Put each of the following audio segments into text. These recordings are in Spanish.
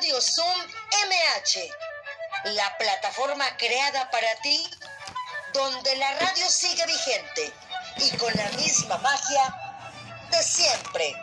Radio Zoom MH, la plataforma creada para ti, donde la radio sigue vigente y con la misma magia de siempre.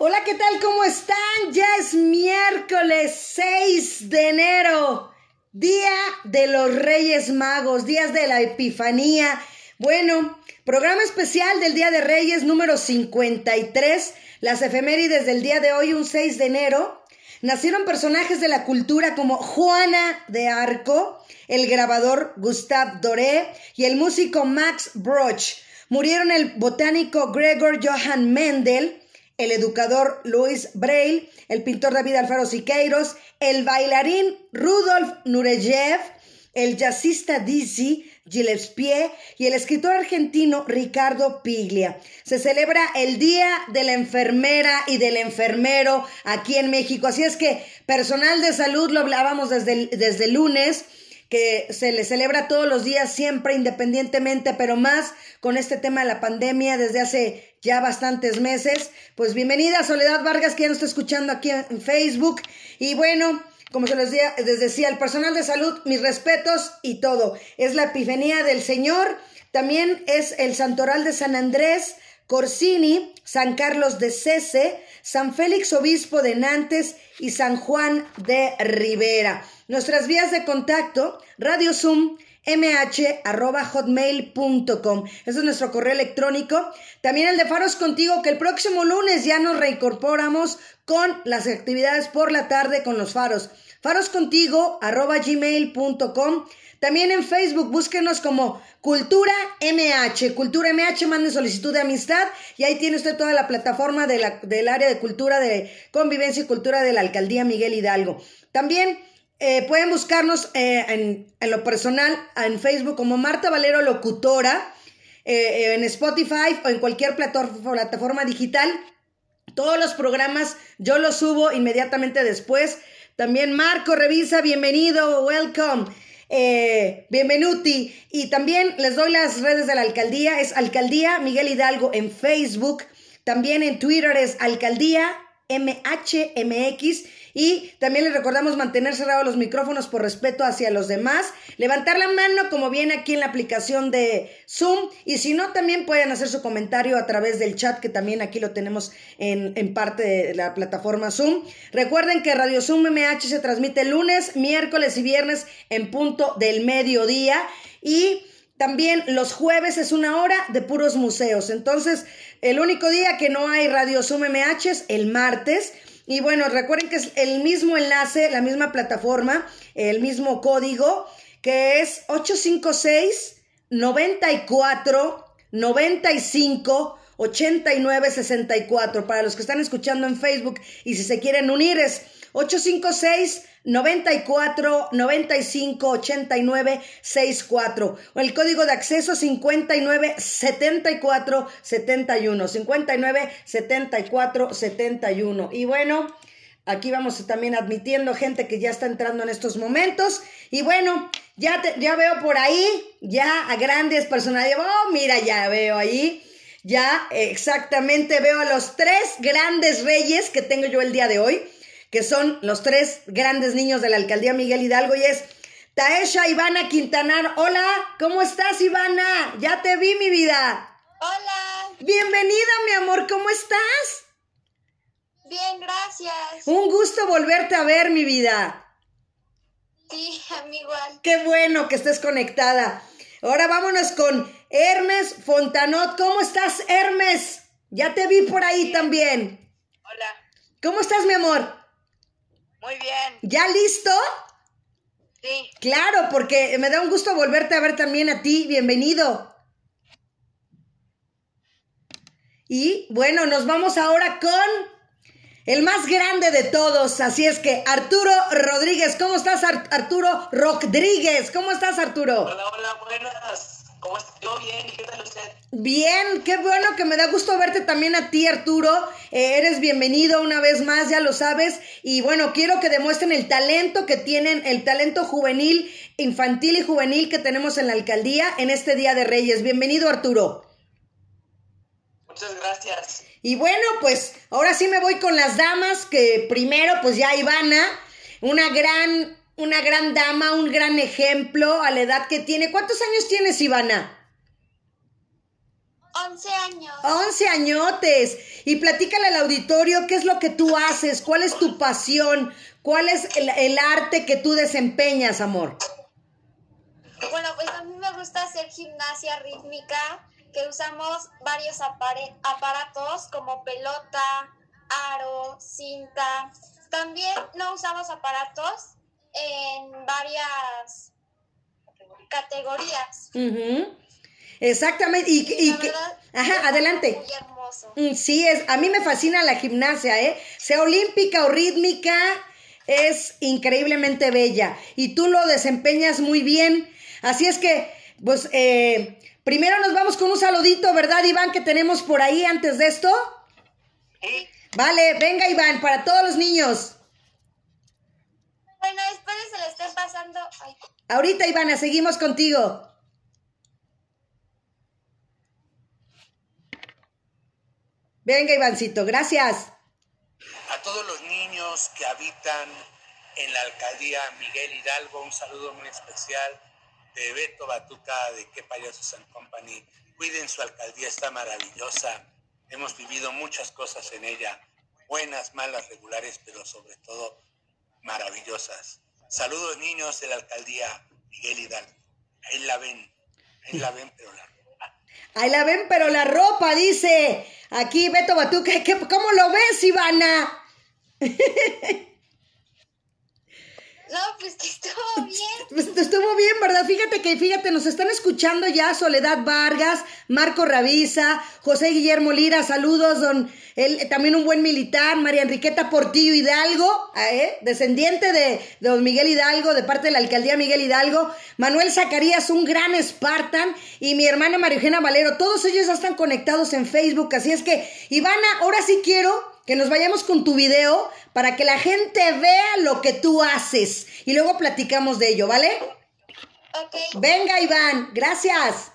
Hola, ¿qué tal? ¿Cómo están? Ya es miércoles 6 de enero, día de los Reyes Magos, días de la Epifanía. Bueno, programa especial del Día de Reyes número 53, las efemérides del día de hoy, un 6 de enero. Nacieron personajes de la cultura como Juana de Arco, el grabador Gustave Doré y el músico Max Broch. Murieron el botánico Gregor Johann Mendel, el educador Louis Braille, el pintor David Alfaro Siqueiros, el bailarín Rudolf Nureyev, el jazzista Dizzy Gillespie y el escritor argentino Ricardo Piglia. Se celebra el Día de la Enfermera y del Enfermero aquí en México. Así es que personal de salud, lo hablábamos desde desde lunes, que se le celebra todos los días, siempre independientemente, pero más con este tema de la pandemia desde hace ya bastantes meses. Pues bienvenida Soledad Vargas, que ya nos está escuchando aquí en Facebook. Y bueno, como se les decía, les decía, el personal de salud, mis respetos y todo. Es la Epifanía del Señor. También es el Santoral de San Andrés, Corsini, San Carlos de Cese, San Félix Obispo de Nantes y San Juan de Rivera. Nuestras vías de contacto, Radio Zoom, mh.hotmail.com. Ese es nuestro correo electrónico. También el de Faros Contigo, que el próximo lunes ya nos reincorporamos con las actividades por la tarde con los faros. Faroscontigo, arroba gmail.com. También en Facebook, búsquenos como Cultura MH. Cultura MH, mande solicitud de amistad y ahí tiene usted toda la plataforma de la, del área de cultura, de convivencia y cultura de la alcaldía Miguel Hidalgo. También eh, pueden buscarnos eh, en, en, lo personal en Facebook como Marta Valero Locutora, eh, en Spotify o en cualquier plataforma digital. Todos los programas yo los subo inmediatamente después. También Marco Revisa, bienvenido, welcome. Eh, bienvenuti. Y también les doy las redes de la alcaldía. Es Alcaldía Miguel Hidalgo en Facebook. También en Twitter es Alcaldía MHMX. Y también les recordamos mantener cerrados los micrófonos por respeto hacia los demás. Levantar la mano como viene aquí en la aplicación de Zoom. Y si no, también pueden hacer su comentario a través del chat, que también aquí lo tenemos en, en parte de la plataforma Zoom. Recuerden que Radio Zoom MH se transmite lunes, miércoles y viernes en punto del mediodía. Y también los jueves es una hora de puros museos. Entonces, el único día que no hay Radio Zoom MH es el martes. Y bueno, recuerden que es el mismo enlace, la misma plataforma, el mismo código, que es 856 94 95 89 64. Para los que están escuchando en Facebook y si se quieren unir es 856 94 95 89 64 o el código de acceso 59 74 71 59 74 71 y bueno aquí vamos también admitiendo gente que ya está entrando en estos momentos. Y bueno ya te, ya veo por ahí ya a grandes personalidades. Oh mira ya veo ahí. Ya exactamente veo a los tres grandes reyes que tengo yo el día de hoy que son los tres grandes niños de la alcaldía Miguel Hidalgo y es Taesha Ivana Quintanar. Hola, ¿cómo estás Ivana? Ya te vi mi vida. Hola. Bienvenida mi amor, ¿cómo estás? Bien, gracias. Un gusto volverte a ver mi vida. Sí, a mí igual. Qué bueno que estés conectada. Ahora vámonos con Hermes Fontanot. ¿Cómo estás, Hermes? Ya te vi por ahí también. Hola. ¿Cómo estás, mi amor? Muy bien. ¿Ya listo? Sí. Claro, porque me da un gusto volverte a ver también a ti. Bienvenido. Y bueno, nos vamos ahora con el más grande de todos. Así es que Arturo Rodríguez, ¿cómo estás Arturo Rodríguez? ¿Cómo estás Arturo? Hola, hola, buenas. ¿Cómo estás? Yo bien, ¿qué tal usted? Bien, qué bueno que me da gusto verte también a ti, Arturo. Eh, eres bienvenido una vez más, ya lo sabes. Y bueno, quiero que demuestren el talento que tienen, el talento juvenil, infantil y juvenil que tenemos en la alcaldía en este Día de Reyes. Bienvenido, Arturo. Muchas gracias. Y bueno, pues ahora sí me voy con las damas, que primero pues ya Ivana, una gran, una gran dama, un gran ejemplo a la edad que tiene. ¿Cuántos años tienes, Ivana? 11 años. 11 añotes. Y platícale al auditorio qué es lo que tú haces, cuál es tu pasión, cuál es el, el arte que tú desempeñas, amor. Bueno, pues a mí me gusta hacer gimnasia rítmica, que usamos varios aparatos como pelota, aro, cinta. También no usamos aparatos en varias categorías. Exactamente. Y, y La que- verdad, Ajá, adelante. Muy hermoso. Mm, Sí, es, a mí me fascina la gimnasia, ¿eh? Sea olímpica o rítmica, es increíblemente bella. Y tú lo desempeñas muy bien. Así es que, pues, eh, primero nos vamos con un saludito, ¿verdad, Iván, que tenemos por ahí antes de esto? Sí, Vale, venga, Iván, para todos los niños. Bueno, espero se le esté pasando. Ay, Ahorita, Ivana, seguimos contigo. Venga, Ivancito, gracias. A todos los niños que habitan en la alcaldía Miguel Hidalgo, un saludo muy especial de Beto Batuca de Que Payasos and Company. Cuiden su alcaldía, está maravillosa. Hemos vivido muchas cosas en ella, buenas, malas, regulares, pero sobre todo maravillosas. Saludos niños de la alcaldía Miguel Hidalgo. Ahí la ven, ahí la ven, pero la Ahí la ven, pero la ropa, dice. Aquí Beto Batuca, ¿qué- ¿cómo lo ves, Ivana? No, pues que estuvo bien. Pues estuvo bien, ¿verdad? Fíjate que, fíjate, nos están escuchando ya Soledad Vargas, Marco Ravisa, José Guillermo Lira, saludos, don, él, también un buen militar, María Enriqueta Portillo Hidalgo, ¿eh? descendiente de, de don Miguel Hidalgo, de parte de la alcaldía Miguel Hidalgo, Manuel Zacarías, un gran Spartan, y mi hermana María Eugenia Valero, todos ellos ya están conectados en Facebook, así es que, Ivana, ahora sí quiero que nos vayamos con tu video para que la gente vea lo que tú haces y luego platicamos de ello, ¿vale? Ok. Venga, Iván, gracias.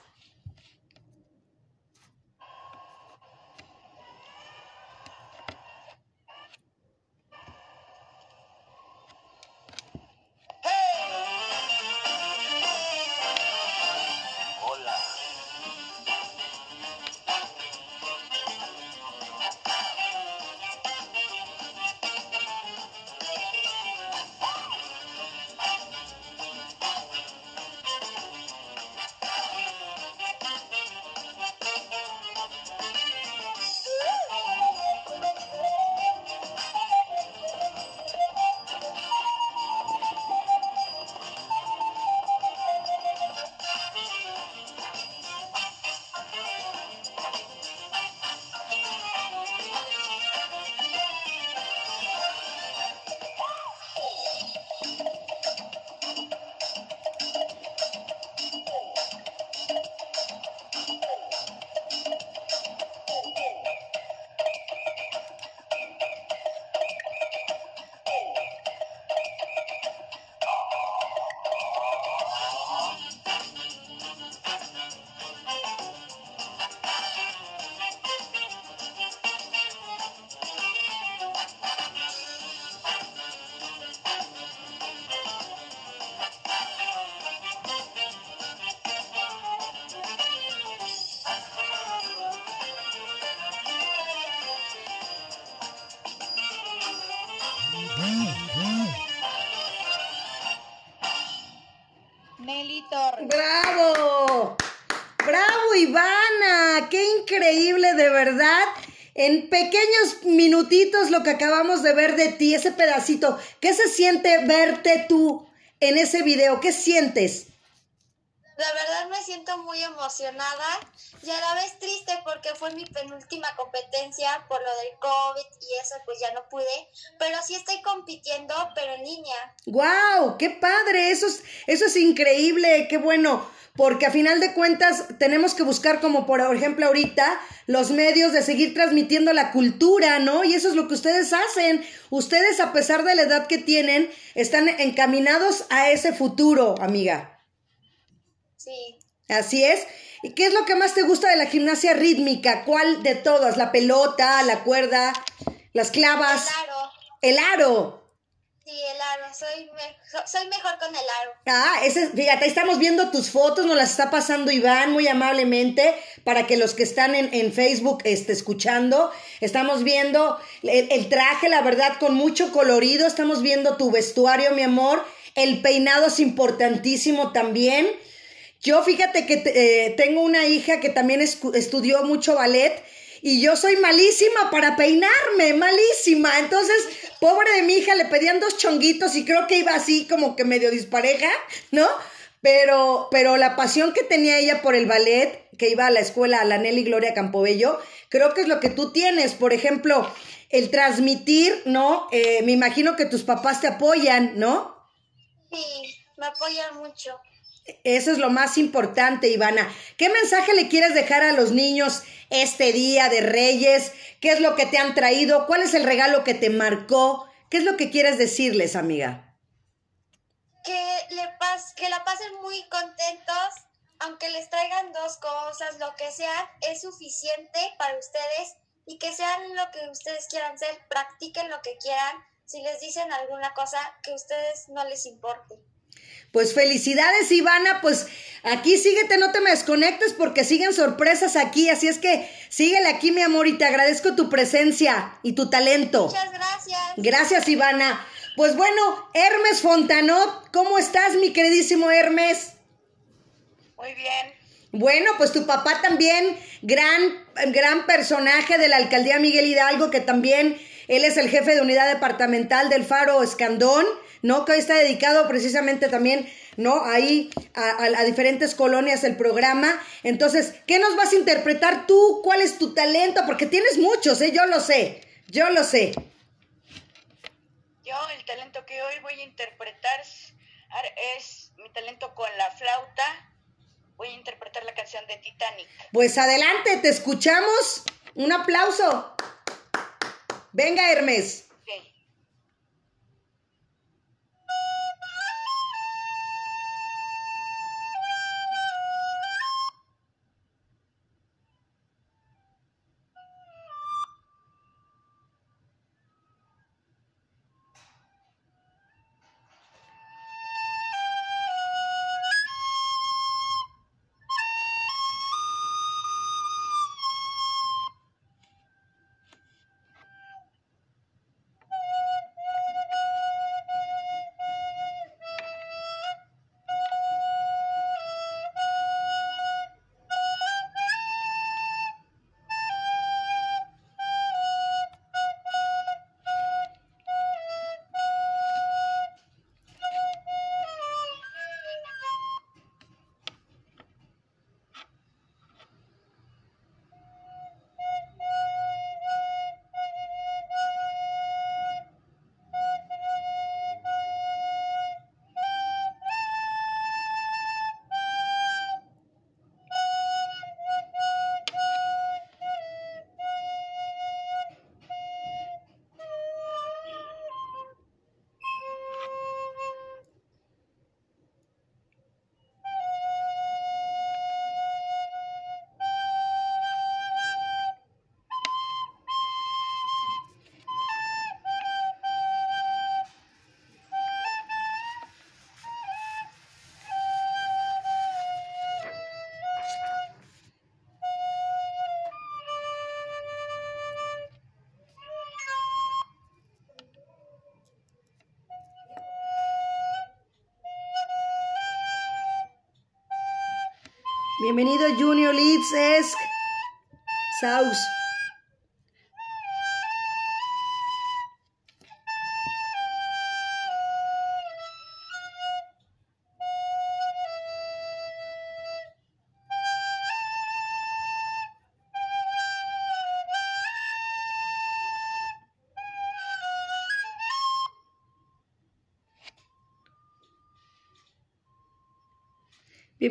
Que acabamos de ver de ti, ese pedacito. ¿Qué se siente verte tú en ese video? ¿Qué sientes? La verdad me siento muy emocionada y a la vez triste porque fue mi penúltima competencia por lo del COVID y eso pues ya no pude, pero sí estoy compitiendo pero en línea. ¡Guau! ¡Qué padre! Eso es, eso es increíble, qué bueno. Porque a final de cuentas tenemos que buscar, como por ejemplo ahorita, los medios de seguir transmitiendo la cultura, ¿no? Y eso es lo que ustedes hacen. Ustedes, a pesar de la edad que tienen, están encaminados a ese futuro, amiga. Sí. Así es. ¿Y qué es lo que más te gusta de la gimnasia rítmica? ¿Cuál de todas? ¿La pelota, la cuerda, las clavas? El aro. El aro. Sí, el aro. Soy, mejor, soy mejor con el aro. Ah, ese, fíjate, ahí estamos viendo tus fotos, nos las está pasando Iván muy amablemente para que los que están en, en Facebook este, escuchando, estamos viendo el, el traje, la verdad, con mucho colorido, estamos viendo tu vestuario, mi amor, el peinado es importantísimo también. Yo fíjate que eh, tengo una hija que también estudió mucho ballet y yo soy malísima para peinarme, malísima. Entonces, pobre de mi hija, le pedían dos chonguitos y creo que iba así como que medio dispareja, ¿no? Pero, pero la pasión que tenía ella por el ballet, que iba a la escuela, a la Nelly Gloria Campobello, creo que es lo que tú tienes. Por ejemplo, el transmitir, ¿no? Eh, me imagino que tus papás te apoyan, ¿no? Sí, me apoyan mucho. Eso es lo más importante, Ivana. ¿Qué mensaje le quieres dejar a los niños este día de Reyes? ¿Qué es lo que te han traído? ¿Cuál es el regalo que te marcó? ¿Qué es lo que quieres decirles, amiga? Que, le pas que la pasen muy contentos, aunque les traigan dos cosas, lo que sea, es suficiente para ustedes y que sean lo que ustedes quieran ser, practiquen lo que quieran. Si les dicen alguna cosa que a ustedes no les importe. Pues felicidades, Ivana. Pues aquí síguete, no te me desconectes porque siguen sorpresas aquí. Así es que síguele aquí, mi amor, y te agradezco tu presencia y tu talento. Muchas gracias. Gracias, Ivana. Pues bueno, Hermes Fontanot, ¿cómo estás, mi queridísimo Hermes? Muy bien. Bueno, pues tu papá también, gran, gran personaje de la alcaldía Miguel Hidalgo, que también él es el jefe de unidad departamental del Faro Escandón, ¿no? Que hoy está dedicado precisamente también, ¿no? Ahí a, a- a diferentes colonias el programa. Entonces, ¿qué nos vas a interpretar tú? ¿Cuál es tu talento? Porque tienes muchos, ¿eh? Yo lo sé, yo lo sé. Yo el talento que hoy voy a interpretar es, mi talento con la flauta. Voy a interpretar la canción de Titanic. Pues adelante, te escuchamos. Un aplauso. Venga, Hermes. Bienvenido Junior Leeds Esk Saus.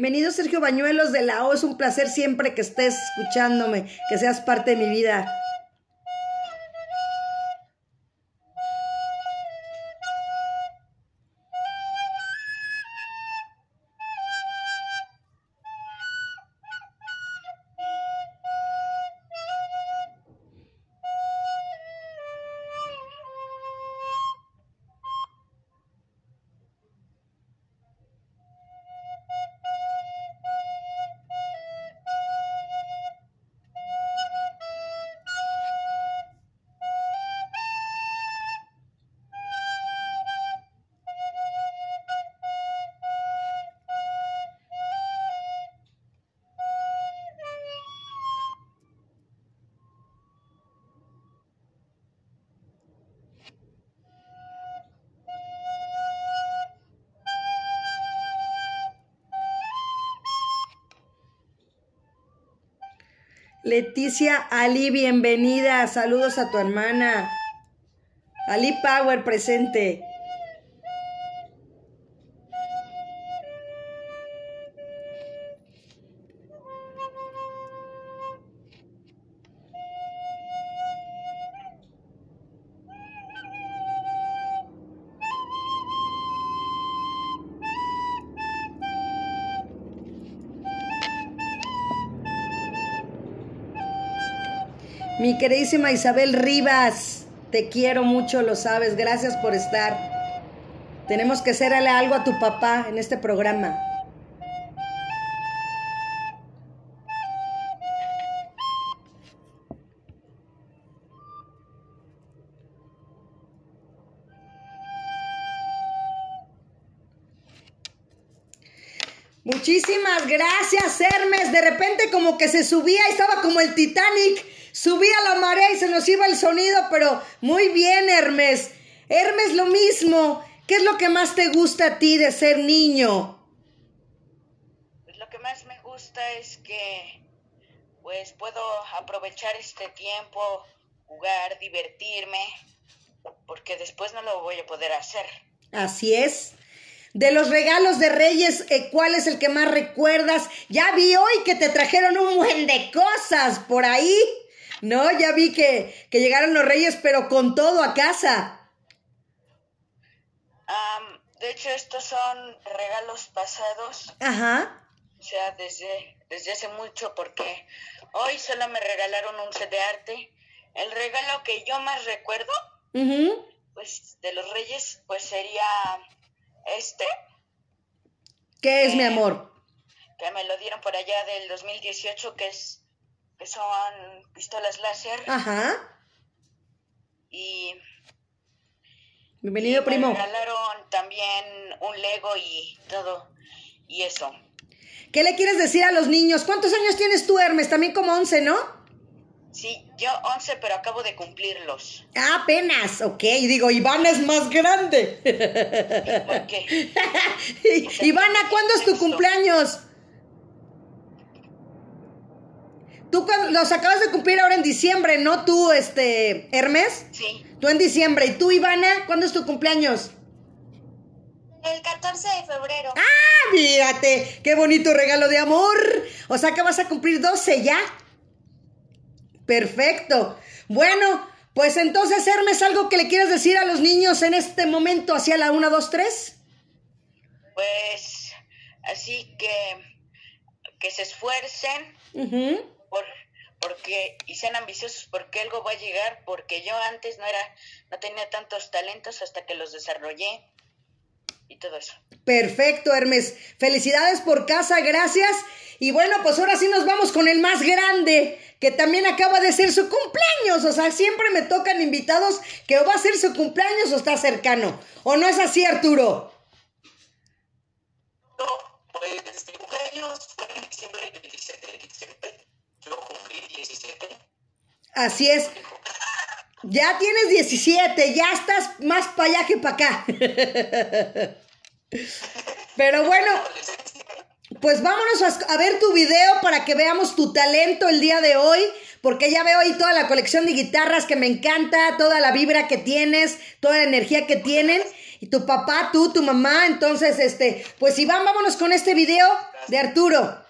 Bienvenido Sergio Bañuelos de la O, es un placer siempre que estés escuchándome, que seas parte de mi vida. Leticia Ali, bienvenida. Saludos a tu hermana. Ali Power presente. Queridísima Isabel Rivas, te quiero mucho, lo sabes, gracias por estar. Tenemos que hacerle algo a tu papá en este programa. Muchísimas gracias, Hermes. De repente como que se subía y estaba como el Titanic. Subía la marea y se nos iba el sonido, pero muy bien, Hermes. Hermes, lo mismo. ¿Qué es lo que más te gusta a ti de ser niño? Pues lo que más me gusta es que pues puedo aprovechar este tiempo, jugar, divertirme, porque después no lo voy a poder hacer. Así es. De los regalos de Reyes, eh, ¿cuál es el que más recuerdas? Ya vi hoy que te trajeron un buen de cosas por ahí. No, ya vi que, que llegaron los Reyes, pero con todo a casa. Am, de hecho, estos son regalos pasados, Ajá. o sea, desde, desde hace mucho, porque hoy solo me regalaron un set de arte. El regalo que yo más recuerdo, Ujú. pues, de los Reyes, pues sería este, ¿Qué es, mi amor? que me lo dieron por allá del 2018, que es que son pistolas láser Ajá. y Bienvenido, y primo. Me regalaron también un Lego y todo y eso. ¿Qué le quieres decir a los niños? ¿Cuántos años tienes tú, Hermes? También como 11, ¿no? Sí, yo 11, pero acabo de cumplirlos. Ah, apenas. Ok, digo, Ivana es más grande. ¿Por qué? Ivana, ¿cuándo es tu cumpleaños? Tú cuando, los acabas de cumplir ahora en diciembre, ¿no? Tú, este, Hermes. Sí, Tú en diciembre. ¿Y tú, Ivana, cuándo es tu cumpleaños? El 14 de febrero. Ah, fíjate, qué bonito regalo de amor. O sea que vas a cumplir 12 ya. Perfecto. Bueno, pues entonces, Hermes, ¿algo que le quieras decir a los niños en este momento hacia la 1, 2, 3? pues así que que se esfuercen por porque y sean ambiciosos porque algo va a llegar porque yo antes no era no tenía tantos talentos hasta que los desarrollé y todo eso. Perfecto, Hermes. Felicidades por casa, gracias. Y bueno, pues ahora sí nos vamos con el más grande, que también acaba de ser su cumpleaños. O sea, siempre me tocan invitados que o va a ser su cumpleaños o está cercano. ¿O no es así, Arturo? No, pues cumpleaños fue en diciembre, el 17 de diciembre. Yo cumplí 17. Así es. Ya tienes 17, ya estás más para allá que para acá. Pero bueno, pues vámonos a, a ver tu video para que veamos tu talento el día de hoy, porque ya veo ahí toda la colección de guitarras que me encanta, toda la vibra que tienes, toda la energía que tienen. Y tu papá, tú, tu mamá, entonces, este, pues Iván, vámonos con este video de Arturo.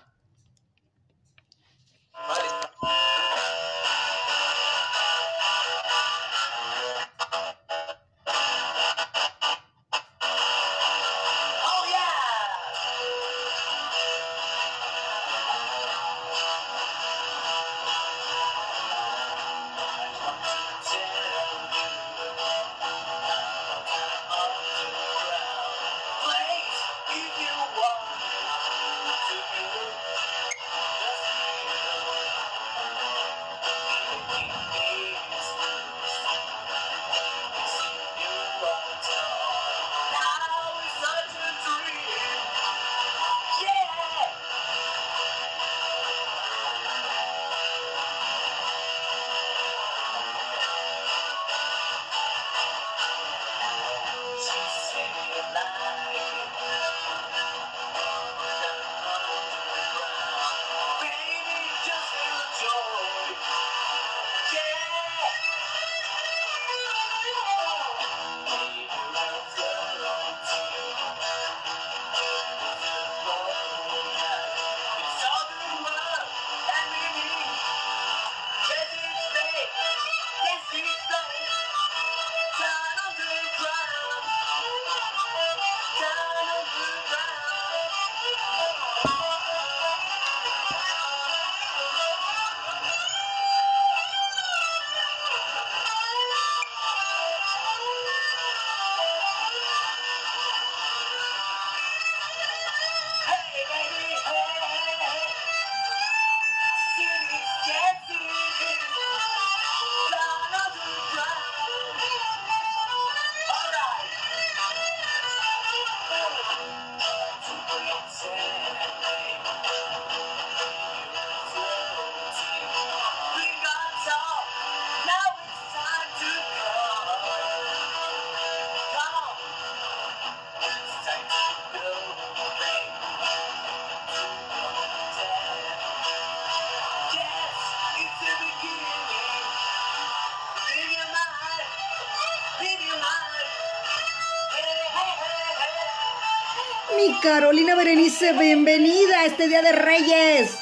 Carolina Berenice, bienvenida a este Día de Reyes.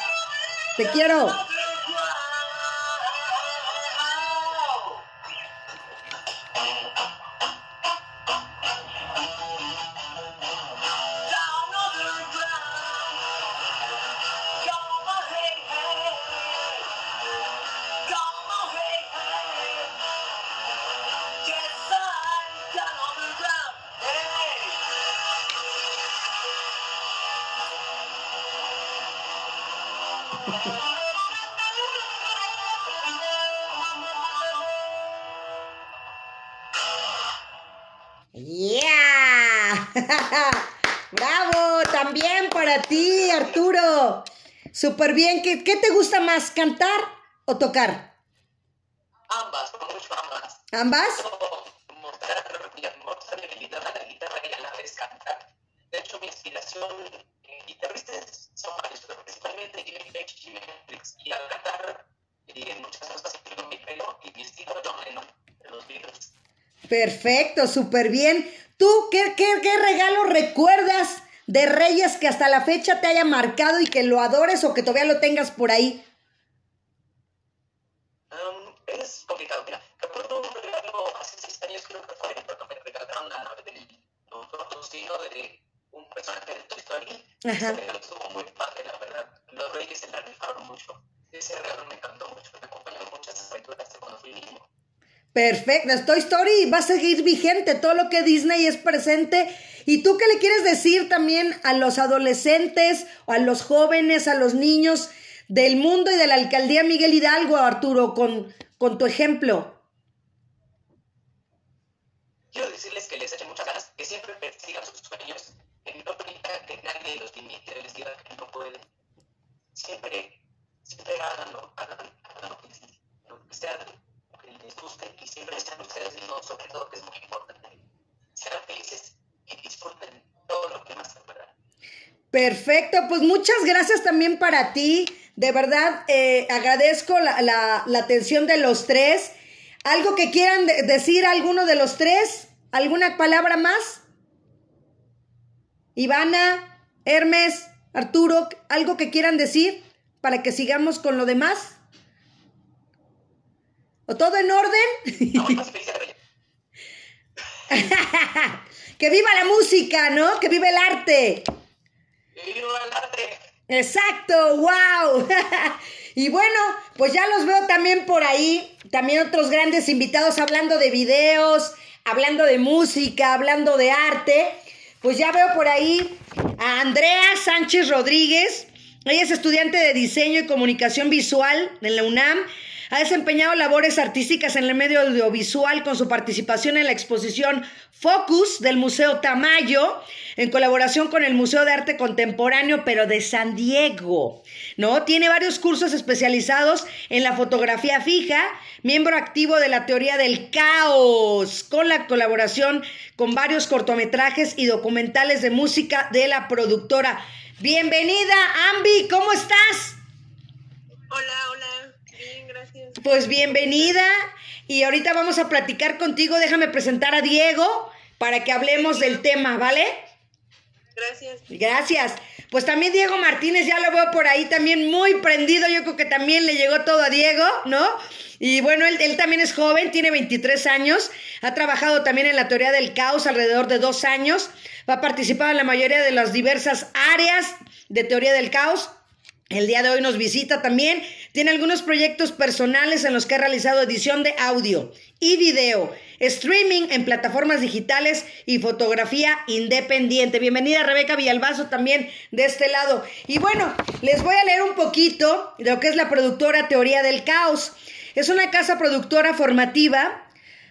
Te quiero. Súper bien. ¿Qué, ¿Qué te gusta más, cantar o tocar? Ambas, mucho ambas. ¿Ambas? Mostrar, mostrar mi habilidad a la guitarra y a la vez cantar. De hecho, mi inspiración en guitarristas son varios, pero principalmente Jimmy Page, Jimi Hendrix. Y al cantar, y en muchas cosas, incluyo mi pelo y mi estilo John Lennon de los Beatles. Perfecto, súper bien. ¿Tú qué, qué, qué regalo recuerdas de Reyes que hasta la fecha te haya marcado y que lo adores o que todavía lo tengas por ahí? Um, es complicado, mira. Recuerdo un regalo hace seis años, creo que fue, cuando me regalaron la nave del producto de un personaje de Toy Story. Ajá. Ese regalo estuvo muy padre, la verdad. Los reyes se la rifaron mucho. Ese regalo me encantó mucho, me acompañó en muchas aventuras de cuando fui niño. Perfecto, Toy Story va a seguir vigente, todo lo que Disney es presente. ¿Y tú qué le quieres decir también a los adolescentes, a los jóvenes, a los niños del mundo y de la alcaldía Miguel Hidalgo, Arturo, con, con tu ejemplo? Quiero decirles que les echen muchas ganas, que siempre persigan sus sueños, que no permitan que nadie los limite, les diga que no pueden. Siempre háganlo, hagan, hagan lo que, lo que sea, lo que les guste y siempre sean ustedes mismos, sobre todo, que es muy importante. Sean felices y disfruten todo lo que más se pueda. Perfecto, pues muchas gracias también para ti. De verdad, eh, agradezco la, la, la, atención de los tres. ¿Algo que quieran de decir alguno de los tres? ¿Alguna palabra más? Ivana, Hermes, Arturo, ¿algo que quieran decir para que sigamos con lo demás? ¿O todo en orden? No, que viva la música, ¿no? Que viva el arte. Que viva el arte. Exacto, wow. y bueno, pues ya los veo también por ahí, también otros grandes invitados hablando de videos, hablando de música, hablando de arte. Pues ya veo por ahí a Andrea Sánchez Rodríguez. Ella es estudiante de diseño y comunicación visual en la UNAM. Ha desempeñado labores artísticas en el medio audiovisual con su participación en la exposición Focus del Museo Tamayo, en colaboración con el Museo de Arte Contemporáneo, pero de San Diego. ¿No? Tiene varios cursos especializados en la fotografía fija, miembro activo de la teoría del caos, con la colaboración con varios cortometrajes y documentales de música de la productora. Bienvenida, Ambi, ¿cómo estás? Hola, hola. Pues bienvenida y ahorita vamos a platicar contigo. Déjame presentar a Diego para que hablemos del tema, ¿vale? Gracias. Gracias. Pues también Diego Martínez, ya lo veo por ahí también muy prendido. Yo creo que también le llegó todo a Diego, ¿no? Y bueno, él, él también es joven, tiene 23 años. Ha trabajado también en la teoría del caos alrededor de dos años. Ha participado en la mayoría de las diversas áreas de teoría del caos. El día de hoy nos visita también. Tiene algunos proyectos personales en los que ha realizado edición de audio y video, streaming en plataformas digitales y fotografía independiente. Bienvenida Rebeca Villalbazo también de este lado. Y bueno, les voy a leer un poquito de lo que es la productora Teoría del Caos. Es una casa productora formativa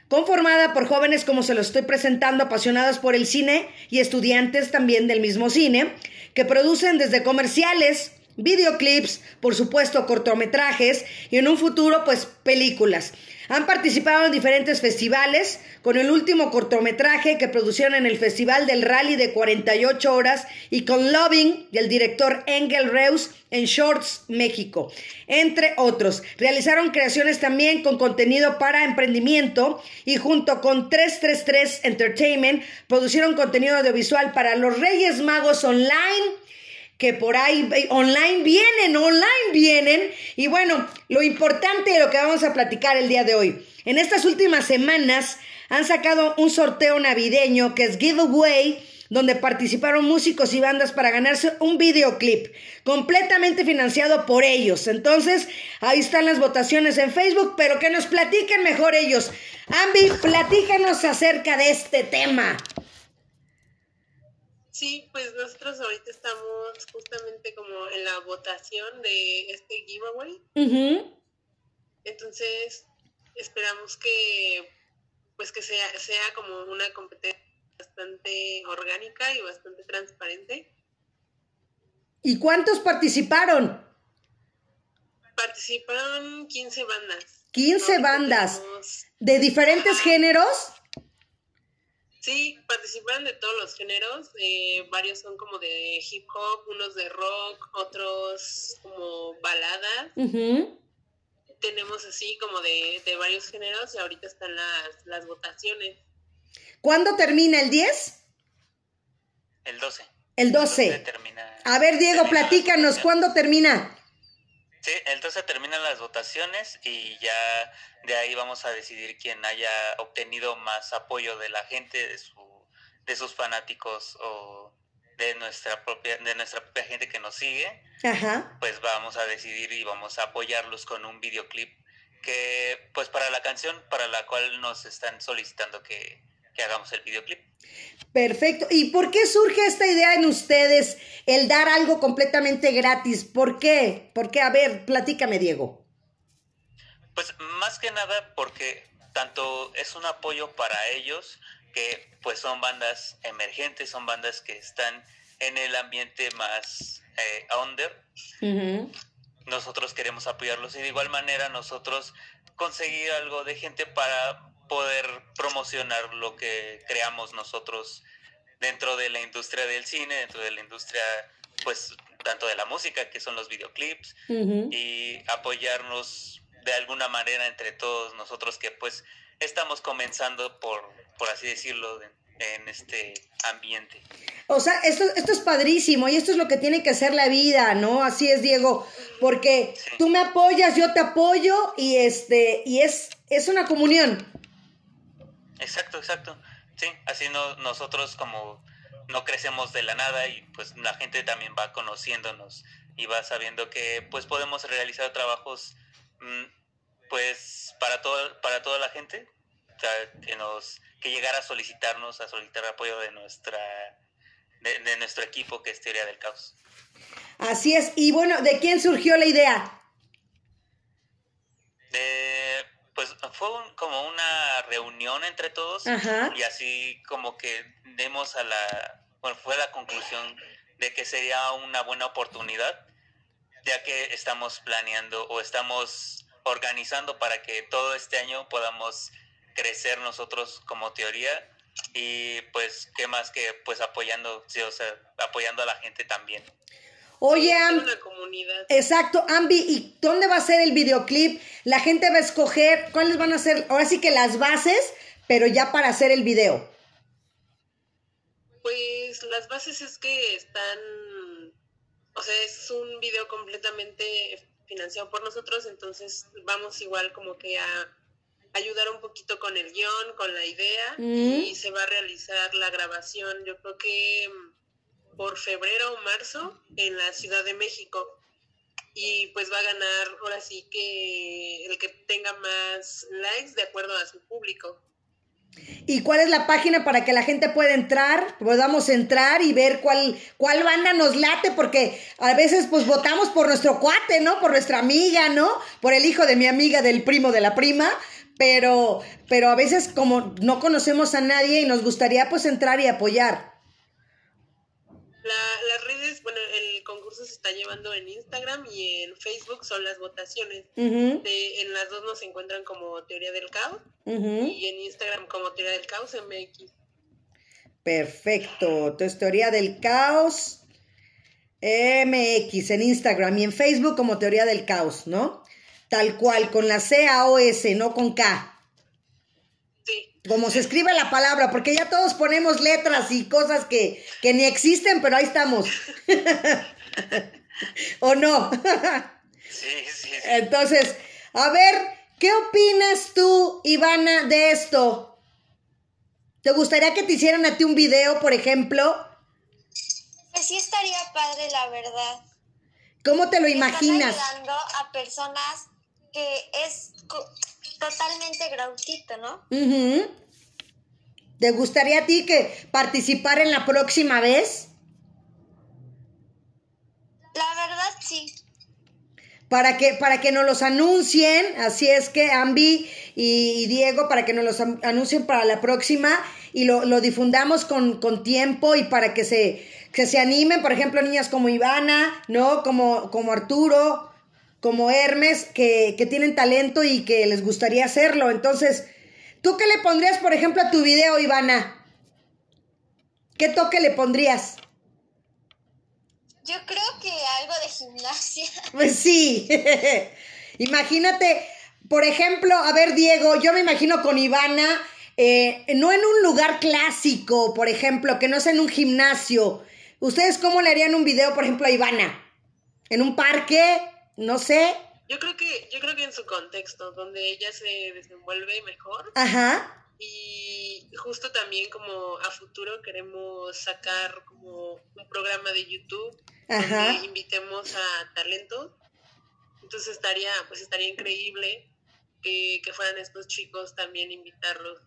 conformada por jóvenes como se lo estoy presentando, apasionados por el cine y estudiantes también del mismo cine, que producen desde comerciales, videoclips, por supuesto cortometrajes y en un futuro pues películas. Han participado en diferentes festivales, con el último cortometraje que producieron en el Festival del Rally de 48 horas y con Loving del director Engel Reus en Shorts, México, entre otros. Realizaron creaciones también con contenido para emprendimiento y junto con 333 Entertainment producieron contenido audiovisual para los Reyes Magos Online que por ahí online vienen, online vienen. Y bueno, lo importante de lo que vamos a platicar el día de hoy. En estas últimas semanas han sacado un sorteo navideño que es Giveaway, donde participaron músicos y bandas para ganarse un videoclip completamente financiado por ellos. Entonces, ahí están las votaciones en Facebook, pero que nos platiquen mejor ellos. Ambi, platícanos acerca de este tema. Sí, pues nosotros ahorita estamos justamente como en la votación de este giveaway. Entonces, esperamos que pues que sea, sea como una competencia bastante orgánica y bastante transparente. ¿Y cuántos participaron? Participaron 15 bandas. 15 bandas. ¿De diferentes géneros? Sí, participan de todos los géneros. Eh, varios son como de hip hop, unos de rock, otros como baladas. Tenemos así como de, varios géneros y ahorita están las, las votaciones. ¿Cuándo termina el 10? El 12. El 12. A ver, Diego, platícanos, ¿cuándo termina? Sí, entonces terminan las votaciones y ya de ahí vamos a decidir quién haya obtenido más apoyo de la gente, de, su, de sus fanáticos o de nuestra propia de nuestra propia gente que nos sigue. Pues vamos a decidir y vamos a apoyarlos con un videoclip que pues para la canción para la cual nos están solicitando que, que hagamos el videoclip. Perfecto. ¿Y por qué surge esta idea en ustedes, el dar algo completamente gratis? ¿Por qué? ¿Por qué? A ver, platícame, Diego. Pues más que nada porque tanto es un apoyo para ellos, que pues son bandas emergentes, son bandas que están en el ambiente más eh, under. Nosotros queremos apoyarlos y de igual manera nosotros conseguir algo de gente para poder promocionar lo que creamos nosotros dentro de la industria del cine, dentro de la industria, pues, tanto de la música, que son los videoclips, y apoyarnos de alguna manera entre todos nosotros que, pues, estamos comenzando, por, por así decirlo, en este ambiente. O sea, esto, esto es padrísimo y esto es lo que tiene que ser la vida, ¿no? Así es, Diego, porque tú me apoyas, yo te apoyo y este y es es una comunión. Exacto, exacto. Sí, así no, nosotros como no crecemos de la nada y pues la gente también va conociéndonos y va sabiendo que pues podemos realizar trabajos mm, pues para todo, para toda la gente que nos que llegara a solicitarnos a solicitar apoyo de nuestra de, nuestro equipo que es Teoría del Caos. Así es, y bueno, ¿de quién surgió la idea? De pues fue como una reunión entre todos y así como que demos a la, bueno, fue la conclusión de que sería una buena oportunidad, ya que estamos planeando o estamos organizando para que todo este año podamos crecer nosotros como teoría y pues qué más que pues apoyando, sí, o sea, apoyando a la gente también. Oye, exacto, Ambi, ¿y dónde va a ser el videoclip? La gente va a escoger cuáles van a ser, ahora sí que las bases, pero ya para hacer el video. Pues las bases es que están, o sea, es un video completamente financiado por nosotros, entonces vamos igual como que a ayudar un poquito con el guion, con la idea, mm. y se va a realizar la grabación, yo creo que por febrero o marzo en la Ciudad de México. Y pues va a ganar ahora sí que el que tenga más likes de acuerdo a su público. ¿Y cuál es la página para que la gente pueda entrar? Podamos entrar y ver cuál, cuál banda nos late, porque a veces pues votamos por nuestro cuate, ¿no? Por nuestra amiga, ¿no? Por el hijo de mi amiga, del primo de la prima, pero, pero a veces como no conocemos a nadie y nos gustaría pues entrar y apoyar las redes bueno, el concurso se está llevando en Instagram y en Facebook son las votaciones. De- en las dos nos encuentran como Teoría del Caos y en Instagram como Teoría del Caos MX. Perfecto. Entonces, teoría del caos MX en Instagram y en Facebook como teoría del caos, ¿no? Tal cual, con la C A O S, no con K. Como se escribe la palabra, porque ya todos ponemos letras y cosas que, que ni existen, pero ahí estamos. ¿O no? Sí, sí, sí. Entonces, a ver, ¿qué opinas tú, Ivana, de esto? ¿Te gustaría que te hicieran a ti un video, por ejemplo? Pues sí estaría padre, la verdad. ¿Cómo te lo Están imaginas? ayudando a personas que es totalmente gratuito, ¿no? ¿Te gustaría a ti que participar en la próxima vez? La verdad sí. Para que, para que nos los anuncien, así es que Ambi y, Diego, para que nos los anuncien para la próxima y lo, lo difundamos con, con tiempo y para que se, que se animen, por ejemplo, niñas como Ivana, ¿no? Como, como Arturo, como Hermes, que, que tienen talento y que les gustaría hacerlo. Entonces, ¿tú qué le pondrías, por ejemplo, a tu video, Ivana? ¿Qué toque le pondrías? Yo creo que algo de gimnasia. Pues sí. Imagínate, por ejemplo, a ver, Diego, yo me imagino con Ivana, eh, no en un lugar clásico, por ejemplo, que no sea en un gimnasio. ¿Ustedes cómo le harían un video, por ejemplo, a Ivana? ¿En un parque? No sé. yo creo que yo creo que en su contexto, donde ella se desenvuelve mejor Ajá. y justo también como a futuro queremos sacar como un programa de YouTube Ajá. donde invitemos a talentos. Entonces estaría pues estaría increíble que, que fueran estos chicos también invitarlos.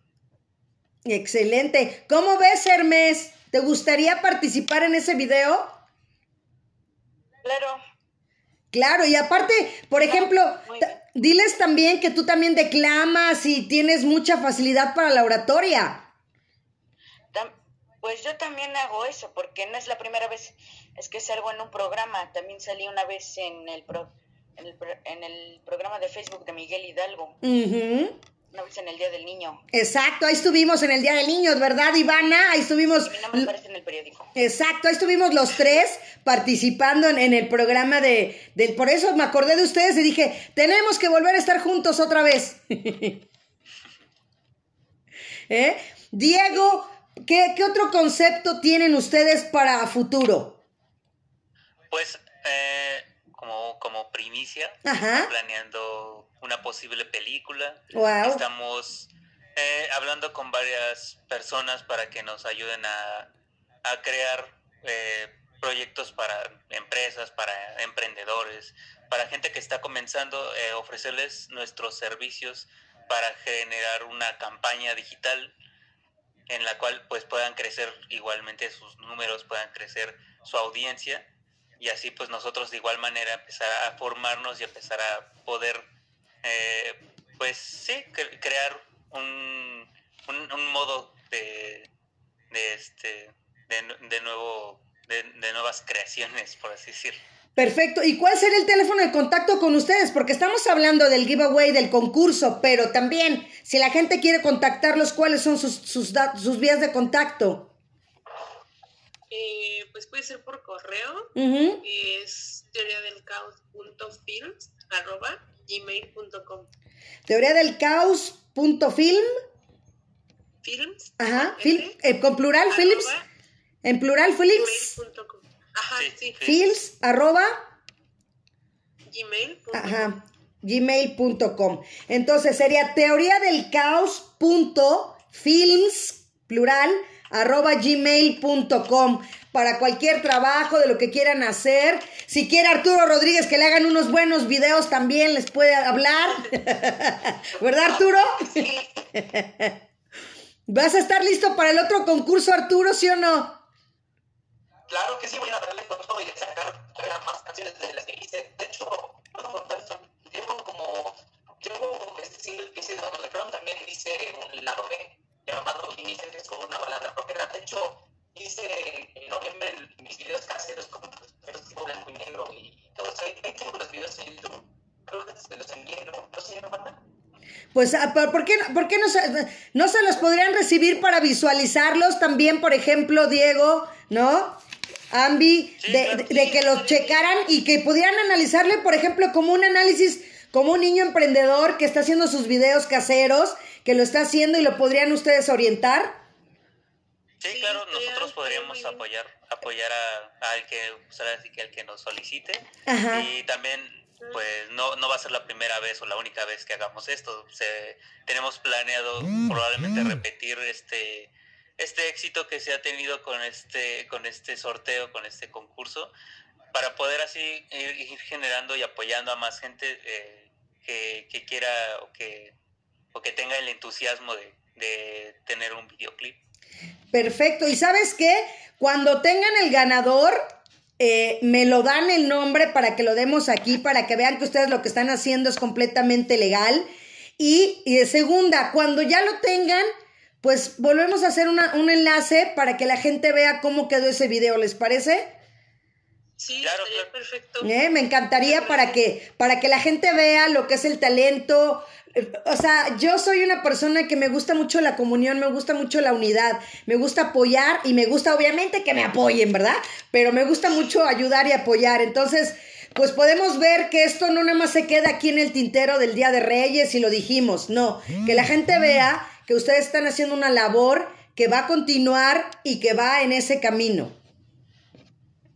Excelente. ¿Cómo ves, Hermes? ¿Te gustaría participar en ese video? Claro, Claro, y aparte, por ejemplo, diles también que tú también declamas y tienes mucha facilidad para la oratoria. pues yo también hago eso, porque no es la primera vez, es que salgo en un programa, también salí una vez en el, pro- en el, en el programa de Facebook de Miguel Hidalgo, una en el Día del Niño, Exacto, ahí estuvimos en el Día del Niño, ¿verdad, Ivana? Ahí estuvimos. y mi nombre aparece en el periódico. Exacto, ahí estuvimos los tres participando en, en el programa de, del. Por eso me acordé de ustedes y dije, tenemos que volver a estar juntos otra vez. ¿Eh? Diego, ¿qué, ¿qué otro concepto tienen ustedes para futuro? Pues, eh, como, como primicia, Ajá. planeando una posible película. Wow. Estamos eh, hablando con varias personas para que nos ayuden a, a crear eh, proyectos para empresas, para emprendedores, para gente que está comenzando, eh, ofrecerles nuestros servicios para generar una campaña digital en la cual pues puedan crecer igualmente sus números, puedan crecer su audiencia y así pues nosotros de igual manera empezar a formarnos y empezar a poder eh, pues sí cre- crear un, un, un modo de, de este de, nu- de nuevo de, de nuevas creaciones por así decirlo Perfecto. ¿Y cuál sería el teléfono de contacto con ustedes? Porque estamos hablando del giveaway, del concurso, pero también, si la gente quiere contactarlos, ¿cuáles son sus, sus, sus vías de contacto? Eh, pues puede ser por correo, Ujú. es teoría del caos.films arroba gmail.com. Teoría del caos.film. Films Ajá. con Fil- F, eh, con plural, arroba Philips. En plural, Philips. gmail.com. Ajá, Sí. Philips, arroba. gmail.com. Ajá. Gmail.com. Entonces sería teoría del caos punto films, plural, arroba gmail.com para cualquier trabajo de lo que quieran hacer. Si quiere Arturo Rodríguez que le hagan unos buenos videos también les puede hablar. ¿Verdad Arturo? ¿Vas a estar listo para el otro concurso Arturo, sí o no? claro que sí voy a darle con todo y a sacar más canciones de las que hice de hecho llevo como llevo este single que hice de Underground también hice un lado B llamado Inicios con una balada rockera de hecho hice en noviembre mis videos caseros con tiempo blanco y negro y todo eso. Ahí tengo los videos en YouTube. Creo que se los envié, ¿no? No sé, hermana. Pues, ah, ¿por qué, no- por qué no, se, no se los podrían recibir para visualizarlos también, por ejemplo, Diego, ¿no? Ambi, Sí, de, de- de que los checaran y que pudieran analizarle, por ejemplo, como un análisis, como un niño emprendedor que está haciendo sus videos caseros, que lo está haciendo y lo podrían ustedes orientar. Sí, Sí, claro, nosotros podríamos apoyar apoyar a, a al que pues, que al que nos solicite Ajá. y también pues no, no va a ser la primera vez o la única vez que hagamos esto. Se, tenemos planeado probablemente repetir este este éxito que se ha tenido con este con este sorteo, con este concurso, para poder así ir, ir generando y apoyando a más gente eh, que, que quiera o que o que tenga el entusiasmo de, de tener un videoclip. Perfecto. ¿Y sabes qué? Cuando tengan el ganador, eh, me lo dan el nombre para que lo demos aquí, para que vean que ustedes lo que están haciendo es completamente legal. Y, y de segunda, cuando ya lo tengan, pues volvemos a hacer una- un enlace para que la gente vea cómo quedó ese video, ¿les parece? Sí, Claro, perfecto. Eh, Me encantaría para que, para que la gente vea lo que es el talento. O sea, yo soy una persona que me gusta mucho la comunión, me gusta mucho la unidad, me gusta apoyar y me gusta obviamente que me apoyen, ¿verdad? Pero me gusta mucho ayudar y apoyar. Entonces, pues podemos ver que esto no nada más se queda aquí en el tintero del Día de Reyes y lo dijimos, no, que la gente vea que ustedes están haciendo una labor que va a continuar y que va en ese camino.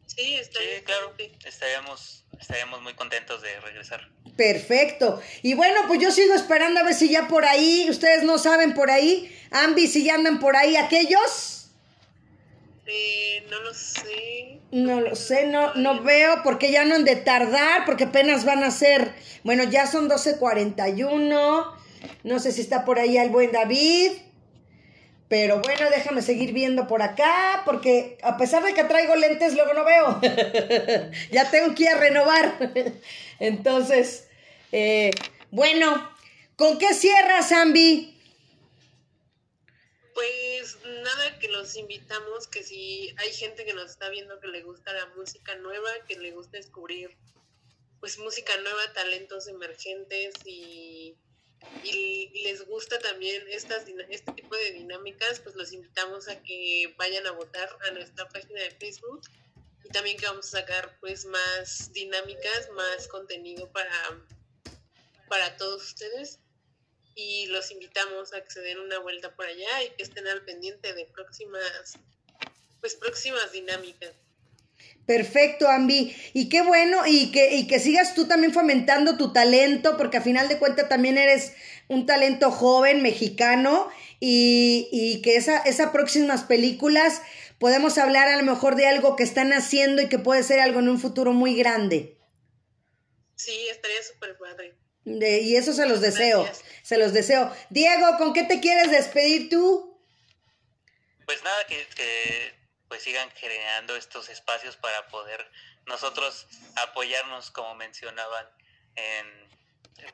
Sí, estaría Sí, claro, excelente. estaríamos, estaríamos muy contentos de regresar. Perfecto. Y bueno, pues yo sigo esperando a ver si ya por ahí, ustedes no saben por ahí, Ambi, si ya andan por ahí aquellos. Eh, no lo sé. No lo sé, no, no veo porque ya no han de tardar, porque apenas van a ser, bueno, ya son 12.41, no sé si está por ahí el buen David, pero bueno, déjame seguir viendo por acá, porque a pesar de que traigo lentes, luego no veo, ya tengo que ir a renovar, entonces, eh, bueno, ¿con qué cierras, Ambi? Pues nada, que los invitamos, que si hay gente que nos está viendo que le gusta la música nueva, que le gusta descubrir pues música nueva, talentos emergentes y, y les gusta también estas este tipo de dinámicas, pues los invitamos a que vayan a votar a nuestra página de Facebook y también que vamos a sacar pues más dinámicas, más contenido para, para todos ustedes y los invitamos a que se den una vuelta por allá y que estén al pendiente de próximas pues próximas dinámicas. Perfecto, Ambi. Y qué bueno, y que, y que sigas tú también fomentando tu talento, porque a final de cuentas también eres un talento joven, mexicano, y, y que esa, esas próximas películas podemos hablar a lo mejor de algo que están haciendo y que puede ser algo en un futuro muy grande. Sí, estaría súper padre. De- y eso se los deseo, Gracias. se los deseo. Diego, ¿con qué te quieres despedir tú? Pues nada, que, que pues sigan generando estos espacios para poder nosotros apoyarnos, como mencionaban, en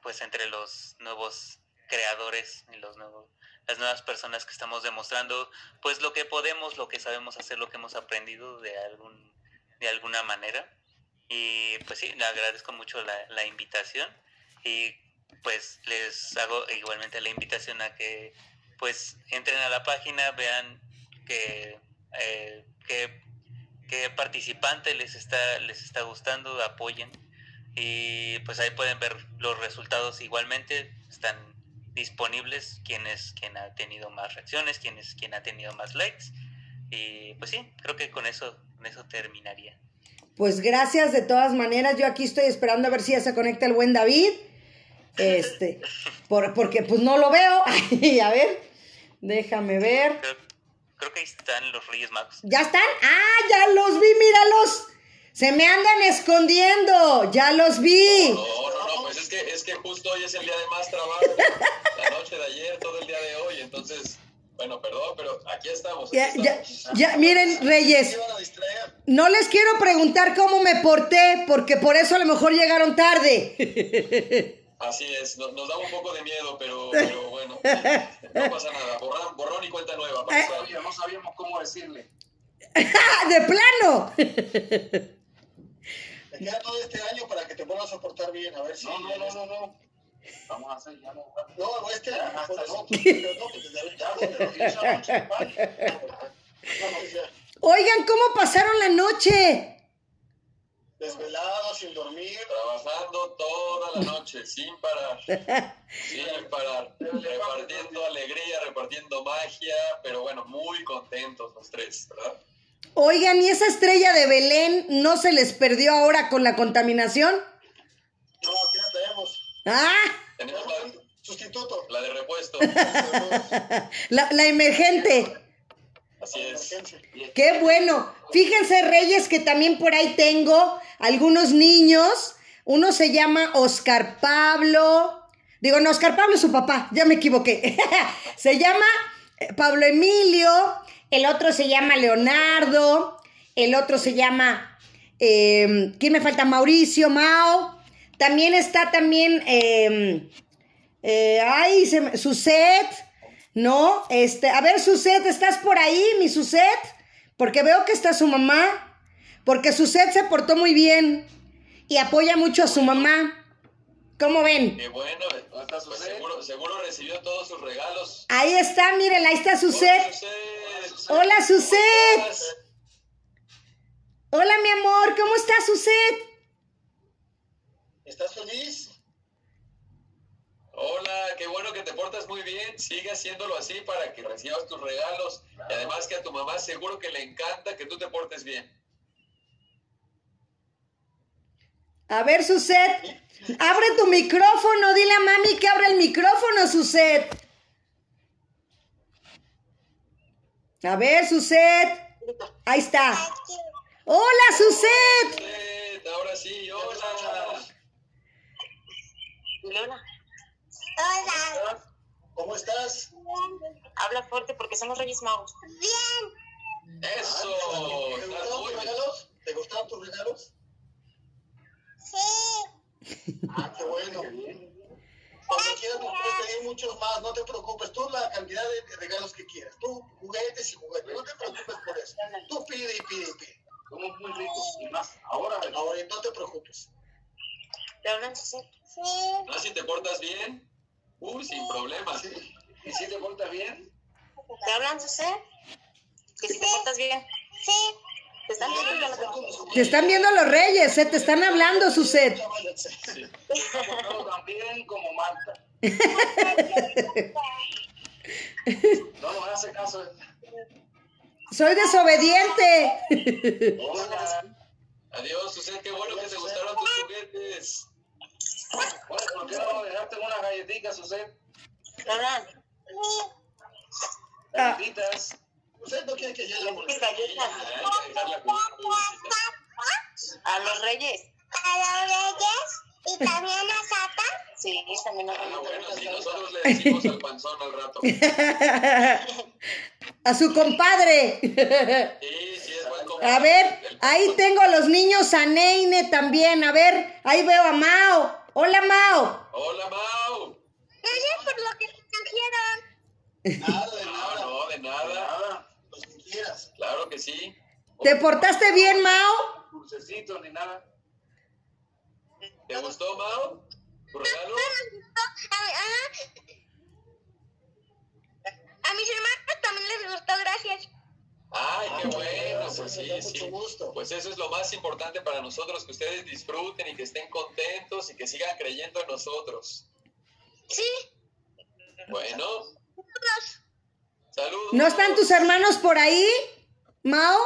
pues entre los nuevos creadores y los nuevos las nuevas personas que estamos demostrando pues lo que podemos, lo que sabemos hacer, lo que hemos aprendido de algún de alguna manera. Y pues sí, le agradezco mucho la, la invitación y pues les hago igualmente la invitación a que pues entren a la página, vean que eh, qué, qué participante les está, les está gustando, apoyen y pues ahí pueden ver los resultados igualmente, están disponibles quienes quien ha tenido más reacciones, quienes quien ha tenido más likes y pues sí, creo que con eso con eso terminaría. Pues gracias de todas maneras. Yo aquí estoy esperando a ver si ya se conecta el buen David. Este, por, porque pues no lo veo. Ay, a ver, déjame ver. Creo, que ahí están los Reyes Magos. ¿Ya están? ¡Ah, ya los vi! ¡Míralos! Se me andan escondiendo. Ya los vi. No, no, no, pues es que, es que justo hoy es el día de más trabajo. La noche de ayer, todo el día de hoy. Entonces, bueno, perdón, pero aquí estamos. aquí Ya, ya, estamos. ya, miren, Reyes. ¿Se iban a distraer? No les quiero preguntar cómo me porté, porque por eso a lo mejor llegaron tarde. Así es, nos, nos da un poco de miedo, pero, pero bueno, no pasa nada. Borrón, borrón y cuenta nueva. Eh. no sabíamos cómo decirle. ¡Ah, ¡De plano! queda todo este año para que te vuelvas a portar bien, a ver si... No, no, no, no, no. Vamos a hacer ya no. No, este hasta el otro. Oigan, ¿cómo pasaron la noche? Desvelado, sin dormir, Trabajando toda la noche, sin parar. Sin parar. Repartiendo alegría, repartiendo magia, pero bueno, muy contentos los tres, ¿verdad? Oigan, ¿y esa estrella de Belén no se les perdió ahora con la contaminación? no, aquí la tenemos. Ah, Tenemos la, Sustituto. la de repuesto. la, la emergente. Así es. Qué bueno. Fíjense, Reyes, que también por ahí tengo algunos niños. Uno se llama Oscar Pablo. Digo, no, Oscar Pablo es su papá, ya me equivoqué. se llama eh, Pablo Emilio. El otro se llama Leonardo. El otro se llama. eh, ¿Quién me falta? Mauricio, Mao. También está también. eh, eh, ay, se Suset, ¿no? Este, a ver, Suset, ¿estás por ahí, mi Suset? Porque veo que está su mamá. Porque Suset se portó muy bien y apoya mucho a su mamá. ¿Cómo ven? Qué bueno, pues seguro, seguro recibió todos sus regalos. Ahí está, miren, ahí está Hola, Suset. Hola, Suset. Buenas. Hola, mi amor, ¿cómo estás, Suset? ¿Estás feliz? Hola, qué bueno que te portas muy bien. Sigue haciéndolo así para que recibas tus regalos. Y además que a tu mamá seguro que le encanta que tú te portes bien. A ver, Suset, abre tu micrófono, dile a mami que abra el micrófono, Suset. A ver, Suset. Ahí está. Hola, Suset. Suset, ahora sí, hola. Hola, ¿Cómo estás? habla fuerte porque somos Reyes Magos. Eso. ¿Te gustaron tus bien. regalos? ¿Te gustaron tus regalos? sí, Ah, qué bueno. Cuando quieras nos puedes pedir muchos más, no te preocupes. Tú la cantidad de regalos que quieras. Tú juguetes y juguetes, no te preocupes por eso. Tú pide y pide y pide. Somos muy ricos y más. Ahora, Ahora no te preocupes. ¿Te hablan, sí, ¿No? Si te portas bien, uy, sin problemas. ¿y si te portas bien? ¿Te hablan, Suset? Que si te portas bien. sí, ¿Te están viendo o no te- Te están viendo los reyes, eh, te están hablando, Suset. Yo también como Marta. No nos hace caso. Soy desobediente. Hola. Adiós, Suset, qué bueno que te gustaron tus juguetes. Oye, ¿por qué no dejaste unas galletitas, Suset? Galletitas. Usted no quiere que llegue la con A los Reyes. a los reyes y también a Sata. Sí, también Ah, van bueno, sí, nosotros le decimos al panzón al rato. A su compadre. Sí, sí, es buen compadre. A ver, ahí tengo a los niños, a Neine también. A ver, ahí veo a Mao. Hola, Mao. Hola, Mau. Gracias por lo que me trajeron. Nada de nada. no, de nada. Nada. Los que quieras. Claro que sí. ¿Te portaste bien, Mao? Dulcecitos ni nada. ¿Te gustó, Mau? ¿Tu regalo? A, a mis hermanos también les gustó, gracias. Ay, qué bueno, pues sí, mucho sí. gusto. Pues eso es lo más importante para nosotros, que ustedes disfruten y que estén contentos y que sigan creyendo en nosotros. Sí, Bueno, saludos. ¿No están tus hermanos por ahí? ¿Mao?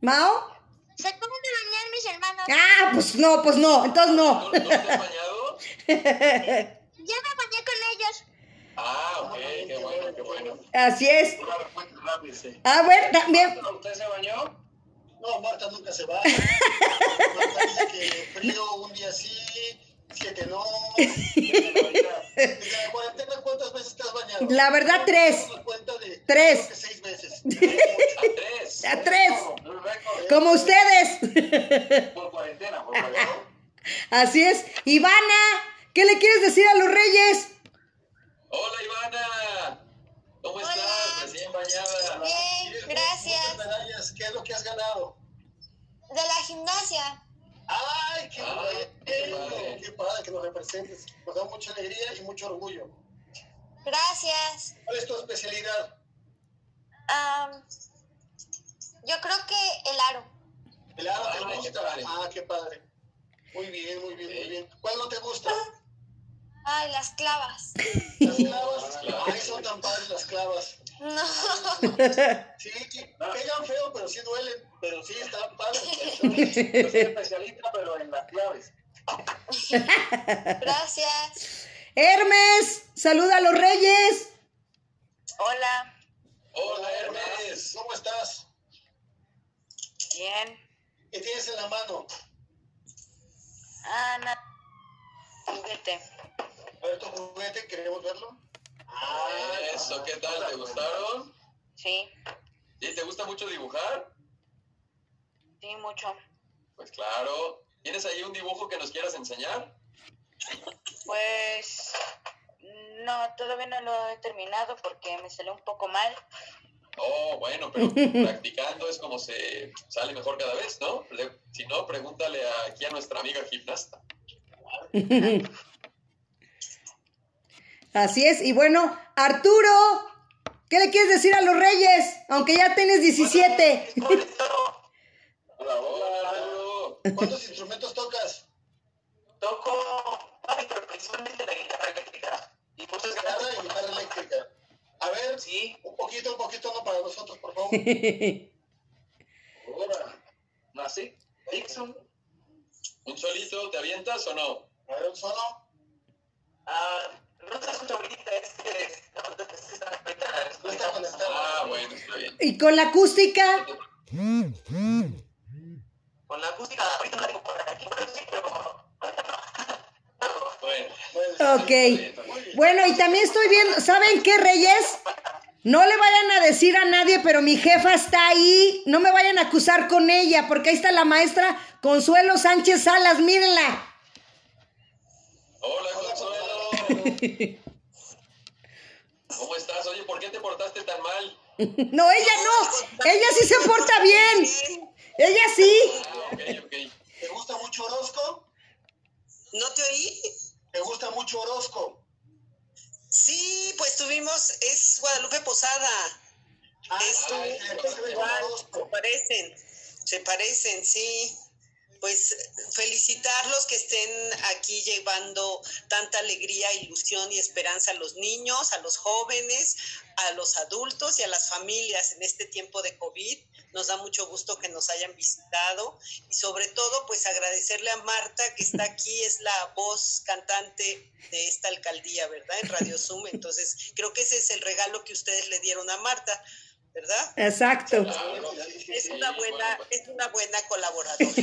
¿Mao? se acaban de bañar mis hermanos. Ah, pues no, pues no, entonces ¿No, no. ¿No te has bañado? Ya me bañé con ellos. Ah, ok, qué bueno, qué bueno. Así es. A ver, también. ¿Usted se bañó? No, Marta nunca se va. Marta dice que frío un día sí, siete no. Desde la cuarentena, ¿cuántas veces te has bañado? La verdad, tres. Tres. seis veces. A tres. A tres. Como ustedes. por cuarentena, por cuarentena. Así es. Ivana, ¿qué le quieres decir a los reyes? Hola, Ivana. ¿Cómo estás? Recién bañada. Bien, gracias. medallas. ¿Qué es lo que has ganado? de la gimnasia. ¡Ay, qué, Ah, padre! qué padre. ¡Qué padre que nos representes! Nos da mucha alegría y mucho orgullo. Gracias. ¿Cuál es tu especialidad? Am, yo creo que el aro. ¿El aro te Ay, qué gusta? padre. Ah, qué padre. Muy bien, muy bien, muy bien. ¿Cuál no te gusta? Ay, las clavas. Las clavas. Las clavas. Ay, son tan padres las clavas. No. Sí, pegan feo, pero sí duelen. Pero sí, están padres. Yo soy especialista, pero en las claves. Gracias. Hermes, saluda a los reyes. Hola, Hola, Hermes. ¿Cómo estás? bien. ¿Qué tienes en la mano? Ah, nada. Juguete. A ver tu juguete, queremos verlo. Ah, Eso, ¿qué tal? ¿Te gustaron? Sí, ¿Sí? ¿Te gusta mucho dibujar? sí, mucho. Pues claro. ¿Tienes ahí un dibujo que nos quieras enseñar? Pues no, todavía no lo he terminado porque me salió un poco mal. Oh, bueno, pero practicando es como se sale mejor cada vez, ¿no? Si no, pregúntale aquí a nuestra amiga gimnasta. Así es. Y bueno, Arturo, ¿qué le quieres decir a los reyes? Aunque ya tienes 17. Hola, hola, Arturo. ¿Cuántos instrumentos tocas? Toco, principalmente la guitarra eléctrica. Y muchas Guitarra gracias y guitarra eléctrica. A ver, Sí, un poquito, un poquito, no para nosotros, por favor. Ahora, nací. Dixon. ¿Un solito te avientas o no? A ver, un solo. Ah, ahorita, es. Ah, bueno, está bien. y con la acústica. con la acústica, ahorita no la tengo por aquí, pero sí, pero ahorita no. Bueno, Bueno, Ok. Bien. Bueno, y también estoy viendo, ¿saben qué, Reyes? No le vayan a decir a nadie, pero mi jefa está ahí. No me vayan a acusar con ella, porque ahí está la maestra Consuelo Sánchez Salas, mírenla. hola, Consuelo. ¿Cómo estás? Oye, ¿por qué te portaste tan mal? No, ella no. Ella sí se porta bien. Ella sí. Ah, ok, ok. ¿Te gusta mucho Orozco? ¿No te oí? ¿Te gusta mucho Orozco? Sí, pues tuvimos, es Guadalupe Posada. Ah, ah, es igual, se parecen, se parecen, sí. Pues felicitarlos que estén aquí llevando tanta alegría, ilusión y esperanza a los niños, a los jóvenes, a los adultos y a las familias en este tiempo de COVID. Nos da mucho gusto que nos hayan visitado y sobre todo pues agradecerle a Marta que está aquí, es la voz cantante de esta alcaldía, ¿verdad? En Radio Zoom. Entonces creo que ese es el regalo que ustedes le dieron a Marta, ¿verdad? Exacto. Es una buena, es una buena colaboradora,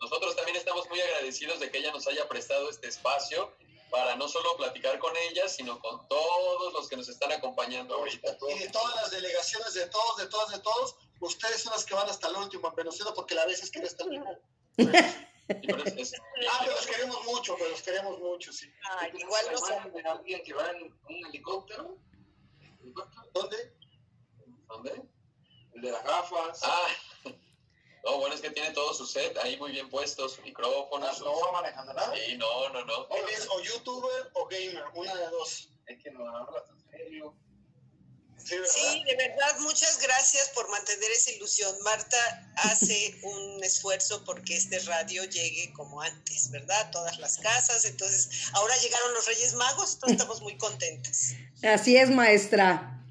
nosotros también estamos muy agradecidos de que ella nos haya prestado este espacio para no solo platicar con ella, sino con todos los que nos están acompañando ahorita. Y de todas las delegaciones, de todos, de todas, de todos, ustedes son los que van hasta el último en Venecido porque la vez es que eres tan Y por eso es- Ah, pero los queremos mucho, pero los queremos mucho, sí. Ay, igual de alguien que va en un helicóptero. ¿Dónde? ¿Dónde? El de las gafas. Ah, no, bueno, es que tiene todo su set ahí muy bien puesto, su micrófono, Ah, ¿No va manejando nada? Sí, no, no, no. Él es o youtuber o gamer, una de dos. Es que no hablas en serio. Sí, de verdad, muchas gracias por mantener esa ilusión. Marta hace un esfuerzo porque este radio llegue como antes, ¿verdad? A todas las casas. Entonces, ahora llegaron los Reyes Magos, entonces estamos muy contentas. Así es, maestra.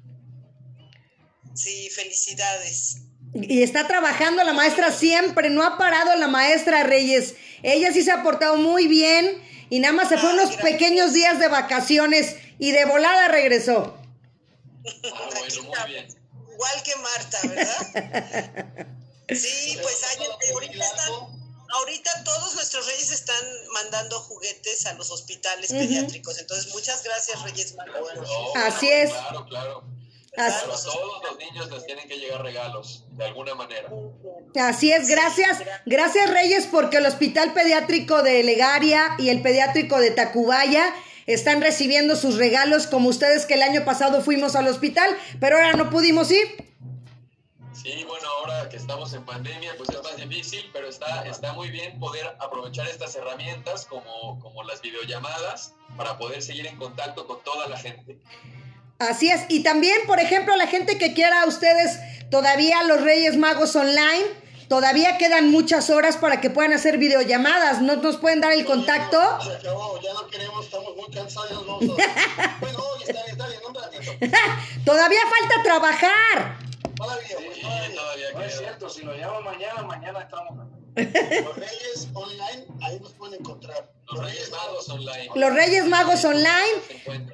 Sí, felicidades. Y está trabajando la maestra siempre, no ha parado la maestra Reyes. Ella sí se ha portado muy bien y nada más se fue Ay, unos gracias. pequeños días de vacaciones y de volada regresó. Ah, bueno, muy bien. Igual que Marta, ¿verdad? Sí, pues hay, ahorita, están- ahorita todos nuestros reyes están mandando juguetes a los hospitales pediátricos. Entonces, muchas gracias, Reyes Magos. No, Así es. Claro, claro. Así, Pero a todos los niños les tienen que llegar regalos, de alguna manera. así es, gracias. Gracias Reyes porque el Hospital Pediátrico de Legaria y el Pediátrico de Tacubaya están recibiendo sus regalos como ustedes que el año pasado fuimos al hospital, pero ahora no pudimos ir. Sí, bueno, ahora que estamos en pandemia, pues es más difícil, pero está, está muy bien poder aprovechar estas herramientas como, como las videollamadas para poder seguir en contacto con toda la gente. Así es. Y también, por ejemplo, la gente que quiera a ustedes todavía los Reyes Magos online, todavía quedan muchas horas para que puedan hacer videollamadas. ¿No nos pueden dar el contacto? Se acabó, ya no queremos, estamos muy cansados. Vamos a... bueno, está bien, está bien, un ratito. todavía falta trabajar. Todavía, pues, todavía. Todavía No es cierto, si lo llamo mañana, mañana estamos. Los Reyes Online, ahí nos pueden encontrar. Los Reyes Magos online. Los Reyes Magos online.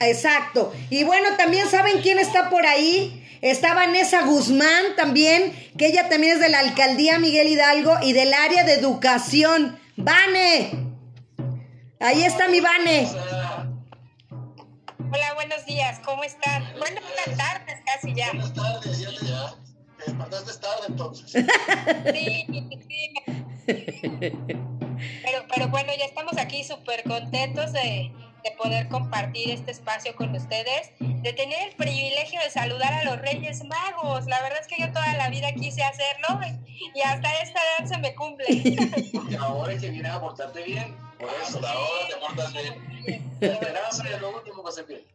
Exacto. Y bueno, también saben quién está por ahí. Está Vanessa Guzmán también, que ella también es de la alcaldía Miguel Hidalgo y del área de educación. Vane. Ahí está mi Vane. Hola, buenos días, ¿cómo están? Buenas tardes casi ya. Buenas tardes, ya te, tarde entonces. Sí, sí. Pero, pero bueno, ya estamos aquí súper contentos de, de poder compartir este espacio con ustedes, de tener el privilegio de saludar a los Reyes Magos. La verdad es que yo toda la vida quise hacerlo y hasta esta edad se me cumple. Porque ahora es que vienes a portarte bien. Por eso, ahora te portas bien. la esperanza es lo último que se pierde.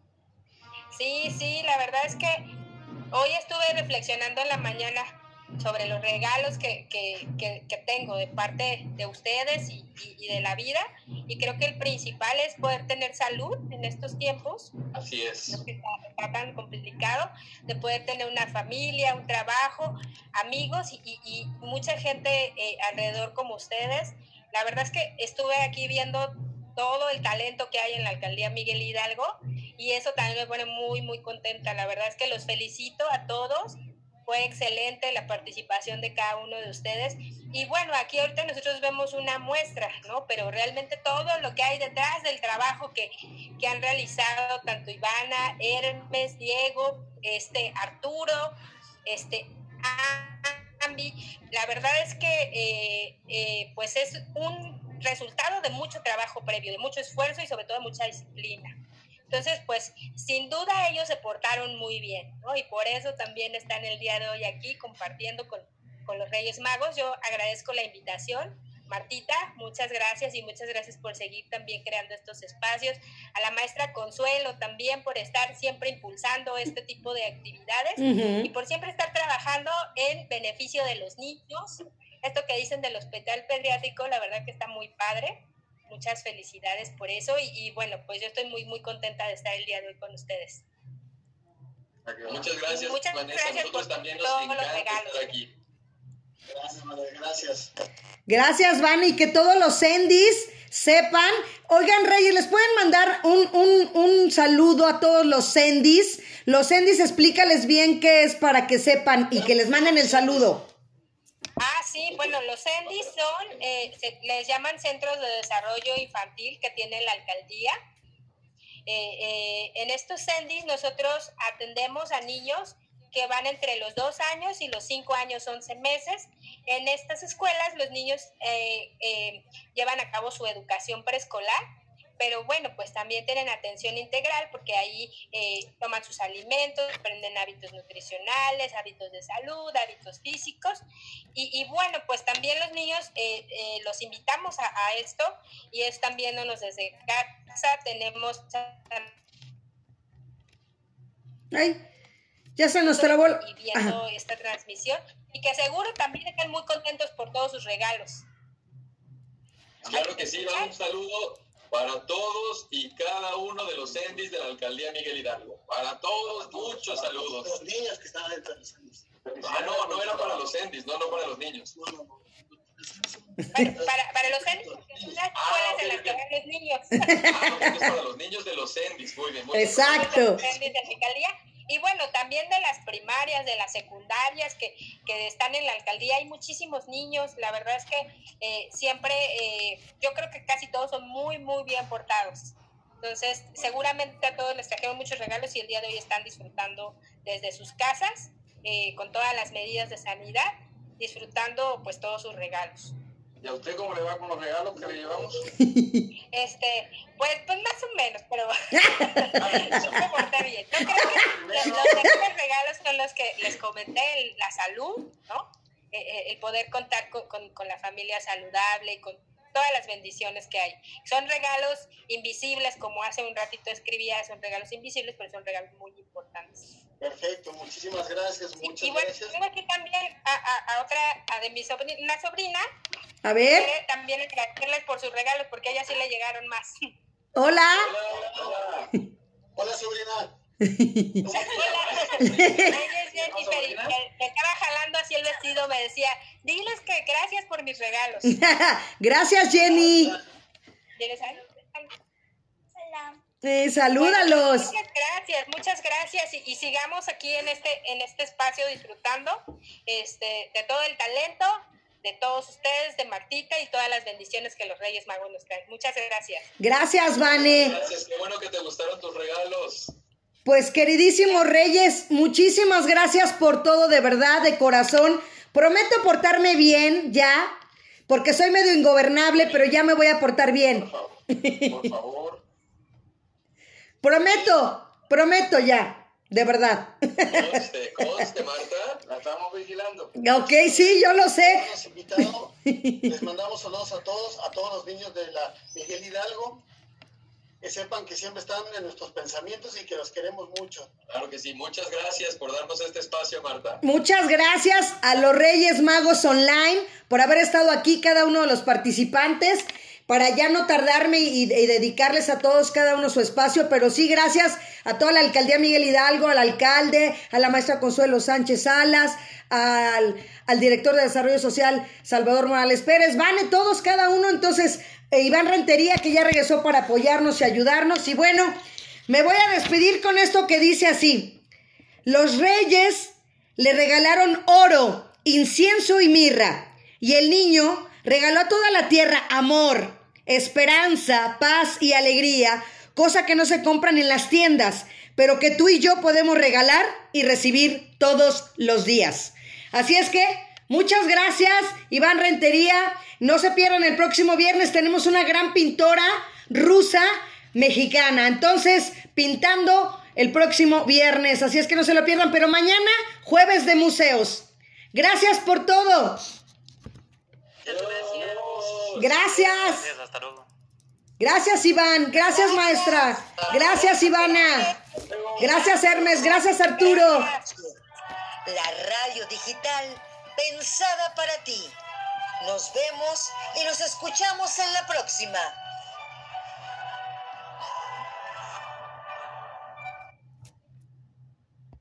Sí, sí, la verdad es que hoy estuve reflexionando en la mañana sobre los regalos que, que, que, que tengo de parte de ustedes y, y- y de la vida. Y creo que el principal es poder tener salud en estos tiempos, Así es. ¿no? que está, está tan complicado, de poder tener una familia, un trabajo, amigos y, y- y mucha gente eh, alrededor como ustedes. La verdad es que estuve aquí viendo todo el talento que hay en la alcaldía Miguel Hidalgo y eso también me pone muy, muy contenta. La verdad es que los felicito a todos. Fue excelente la participación de cada uno de ustedes. Y bueno, aquí ahorita nosotros vemos una muestra, ¿no? Pero realmente todo lo que hay detrás del trabajo que, que han realizado tanto Ivana, Hermes, Diego, este, Arturo, este, Ambi, la verdad es que eh, eh, pues es un resultado de mucho trabajo previo, de mucho esfuerzo y sobre todo mucha disciplina. Entonces, pues sin duda ellos se portaron muy bien, ¿no? Y por eso también están el día de hoy aquí compartiendo con, con los Reyes Magos. Yo agradezco la invitación. Martita, muchas gracias y muchas gracias por seguir también creando estos espacios. A la maestra Consuelo también por estar siempre impulsando este tipo de actividades Ujú. y por siempre estar trabajando en beneficio de los niños. Esto que dicen del hospital pediátrico, la verdad que está muy padre. Muchas felicidades por eso y, y bueno, pues yo estoy muy, muy contenta de estar el día de hoy con ustedes. Muchas gracias, Muchas Vanessa. gracias Nosotros por también nos todos los regalos. estar aquí. Gracias, madre, gracias. Y que todos los Endis sepan. Oigan, Reyes, ¿les pueden mandar un, un, un saludo a todos los Endis? Los Endis, explícales bien qué es para que sepan y que les manden el saludo. Sí, bueno, los CENDIs son, eh, se- les llaman Centros de Desarrollo Infantil que tiene la alcaldía. Eh, eh, en estos CENDIs nosotros atendemos a niños que van entre los dos años y los cinco años, 11 meses. En estas escuelas los niños eh, llevan a cabo su educación preescolar, pero bueno, pues también tienen atención integral porque ahí eh, toman sus alimentos, aprenden hábitos nutricionales, hábitos de salud, hábitos físicos. Y, y bueno, pues también los niños eh, eh, los invitamos a, a esto y es también viéndonos desde casa. Tenemos Ay, ya se nos trabó. y viendo esta transmisión y que seguro también están muy contentos por todos sus regalos. Claro que sí, va un saludo para todos y cada uno de los endis de la alcaldía Miguel Hidalgo. Para todos, muchos saludos. Los niños que estaban dentro de los años. Ah, no, no era para los endis, no, no para los niños. Bueno, para, para los porque son las escuelas en las que van los niños. Ah, ok, es para los niños de los endis, muy bien. Muy bien. Exacto. de la alcaldía. Y bueno, también de las primarias, de las secundarias que, que están en la alcaldía, hay muchísimos niños. La verdad es que eh, siempre, eh, yo creo que casi todos son muy, muy bien portados. Entonces, seguramente a todos les trajeron muchos regalos y el día de hoy están disfrutando desde sus casas, eh, con todas las medidas de sanidad, disfrutando pues todos sus regalos. ¿Y a usted cómo le va con los regalos que le llevamos? Este, pues, pues más o menos, pero se me porta bien. Yo creo que los, mejores regalos son los que les comenté, la salud, ¿no? el poder contar con, con, la familia saludable, con todas las bendiciones que hay. Son regalos invisibles, como hace un ratito escribía, son regalos invisibles, pero son regalos muy importantes. Perfecto, muchísimas gracias, muchas y, bueno, gracias. Tengo aquí también a, a, otra, a de mi sobrina, una sobrina. A ver. Quiere también agradecerles por sus regalos, porque a ella sí le llegaron más. Hola. Hola, hola. hola sobrina. Que estaba jalando así el vestido, me decía, diles que gracias por mis regalos. gracias, Jenny. ¿Tienes algo? Hola. Eh, salúdalos. muchas gracias, muchas gracias y, y, sigamos aquí en este en este espacio disfrutando este de todo el talento de todos ustedes, de Martita y todas las bendiciones que los Reyes Magos nos traen. Muchas gracias. Gracias, Vane. Gracias, qué bueno que te gustaron tus regalos. Pues queridísimos Reyes, muchísimas gracias por todo, de verdad, de corazón. Prometo portarme bien ya, porque soy medio ingobernable, pero ya me voy a portar bien. Por favor. Prometo, prometo ya, de verdad. Conste, conste, Marta. La estamos vigilando. Ok, sí, yo lo sé. Les mandamos saludos a todos, a todos los niños de la Miguel Hidalgo que sepan que siempre están en nuestros pensamientos y que los queremos mucho. Claro que sí, muchas gracias por darnos este espacio, Marta. Muchas gracias a los Reyes Magos Online por haber estado aquí cada uno de los participantes para ya no tardarme y, dedicarles a todos cada uno su espacio, pero sí gracias a toda la alcaldía Miguel Hidalgo, al alcalde, a la maestra Consuelo Sánchez Salas, al, al director de Desarrollo Social Salvador Morales Pérez, vane todos cada uno, entonces e Iván Rentería, que ya regresó para apoyarnos y ayudarnos. Y bueno, me voy a despedir con esto que dice así. Los reyes le regalaron oro, incienso y mirra. Y el niño regaló a toda la tierra amor, esperanza, paz y alegría, cosa que no se compran en las tiendas, pero que tú y yo podemos regalar y recibir todos los días. Así es que, muchas gracias, Iván Rentería. No se pierdan el próximo viernes, tenemos una gran pintora rusa mexicana. Entonces, pintando el próximo viernes. Así es que no se lo pierdan, pero mañana, jueves de museos. Gracias por todo. Gracias. Gracias, Iván. Gracias, maestra. Gracias, Ivana. Gracias, Hermes. Gracias, Arturo. La radio digital pensada para ti. Nos vemos y nos escuchamos en la próxima.